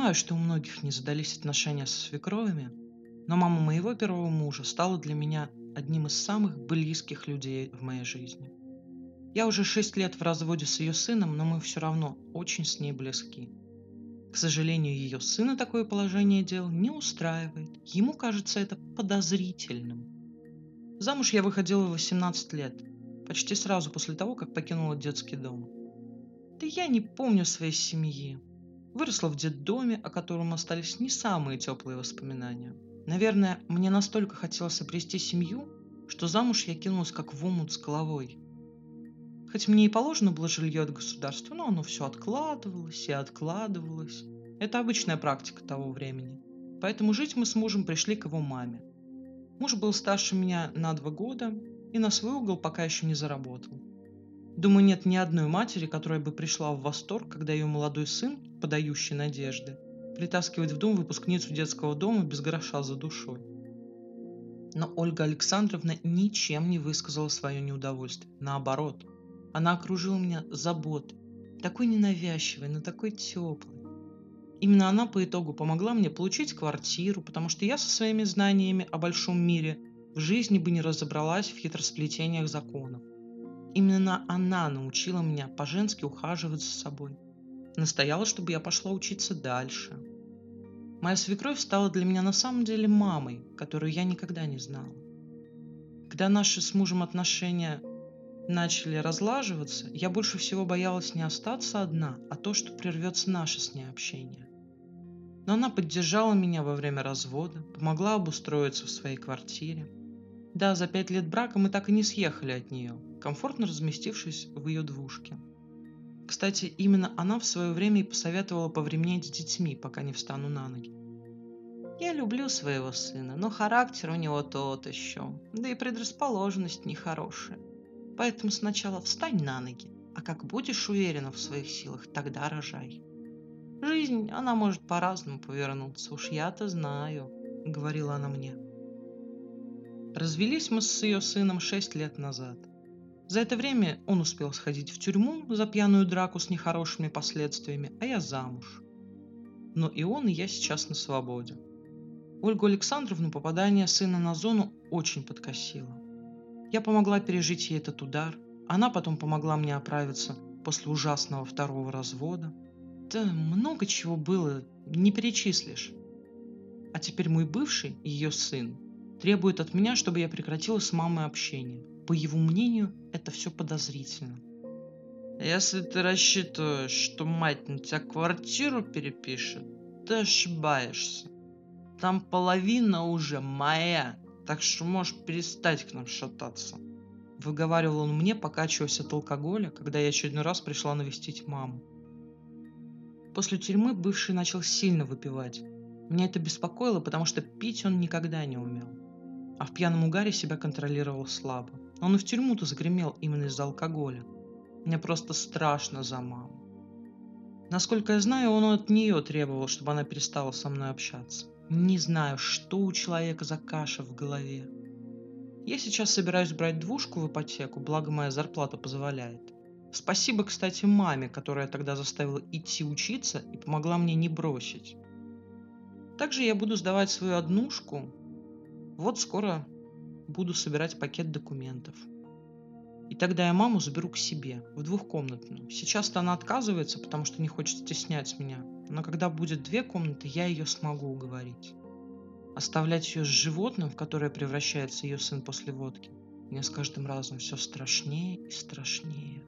понимаю, что у многих не задались отношения со свекровями, но мама моего первого мужа стала для меня одним из самых близких людей в моей жизни. Я уже шесть лет в разводе с ее сыном, но мы все равно очень с ней близки. К сожалению, ее сына такое положение дел не устраивает. Ему кажется это подозрительным. Замуж я выходила в 18 лет, почти сразу после того, как покинула детский дом. Да я не помню своей семьи. Выросла в детдоме, о котором остались не самые теплые воспоминания. Наверное, мне настолько хотелось обрести семью, что замуж я кинулась как в омут с головой – Хоть мне и положено было жилье от государства, но оно все откладывалось и откладывалось. Это обычная практика того времени. Поэтому жить мы с мужем пришли к его маме. Муж был старше меня на два года и на свой угол пока еще не заработал. Думаю, нет ни одной матери, которая бы пришла в восторг, когда ее молодой сын, подающий надежды, притаскивает в дом выпускницу детского дома без гроша за душой. Но Ольга Александровна ничем не высказала свое неудовольствие. Наоборот, она окружила меня заботой, такой ненавязчивой, но такой теплой. Именно она по итогу помогла мне получить квартиру, потому что я со своими знаниями о большом мире в жизни бы не разобралась в хитросплетениях законов. Именно она научила меня по-женски ухаживать за собой. Настояла, чтобы я пошла учиться дальше. Моя свекровь стала для меня на самом деле мамой, которую я никогда не знала. Когда наши с мужем отношения начали разлаживаться, я больше всего боялась не остаться одна, а то, что прервется наше с ней общение. Но она поддержала меня во время развода, помогла обустроиться в своей квартире. Да, за пять лет брака мы так и не съехали от нее, комфортно разместившись в ее двушке. Кстати, именно она в свое время и посоветовала повременить с детьми, пока не встану на ноги. Я люблю своего сына, но характер у него тот еще, да и предрасположенность нехорошая. Поэтому сначала встань на ноги, а как будешь уверена в своих силах, тогда рожай. Жизнь, она может по-разному повернуться, уж я-то знаю, говорила она мне. Развелись мы с ее сыном шесть лет назад. За это время он успел сходить в тюрьму за пьяную драку с нехорошими последствиями, а я замуж. Но и он, и я сейчас на свободе. Ольгу Александровну попадание сына на зону очень подкосило. Я помогла пережить ей этот удар. Она потом помогла мне оправиться после ужасного второго развода. Да много чего было, не перечислишь. А теперь мой бывший, ее сын, требует от меня, чтобы я прекратила с мамой общение. По его мнению, это все подозрительно. Если ты рассчитываешь, что мать на тебя квартиру перепишет, ты ошибаешься. Там половина уже моя, так что можешь перестать к нам шататься. Выговаривал он мне, покачиваясь от алкоголя, когда я очередной раз пришла навестить маму. После тюрьмы бывший начал сильно выпивать. Меня это беспокоило, потому что пить он никогда не умел. А в пьяном угаре себя контролировал слабо. Он и в тюрьму-то загремел именно из-за алкоголя. Мне просто страшно за маму. Насколько я знаю, он от нее требовал, чтобы она перестала со мной общаться. Не знаю, что у человека за каша в голове. Я сейчас собираюсь брать двушку в ипотеку, благо моя зарплата позволяет. Спасибо, кстати, маме, которая тогда заставила идти учиться и помогла мне не бросить. Также я буду сдавать свою однушку. Вот скоро буду собирать пакет документов. И тогда я маму заберу к себе, в двухкомнатную. Сейчас-то она отказывается, потому что не хочет стеснять меня но когда будет две комнаты, я ее смогу уговорить. Оставлять ее с животным, в которое превращается ее сын после водки, мне с каждым разом все страшнее и страшнее.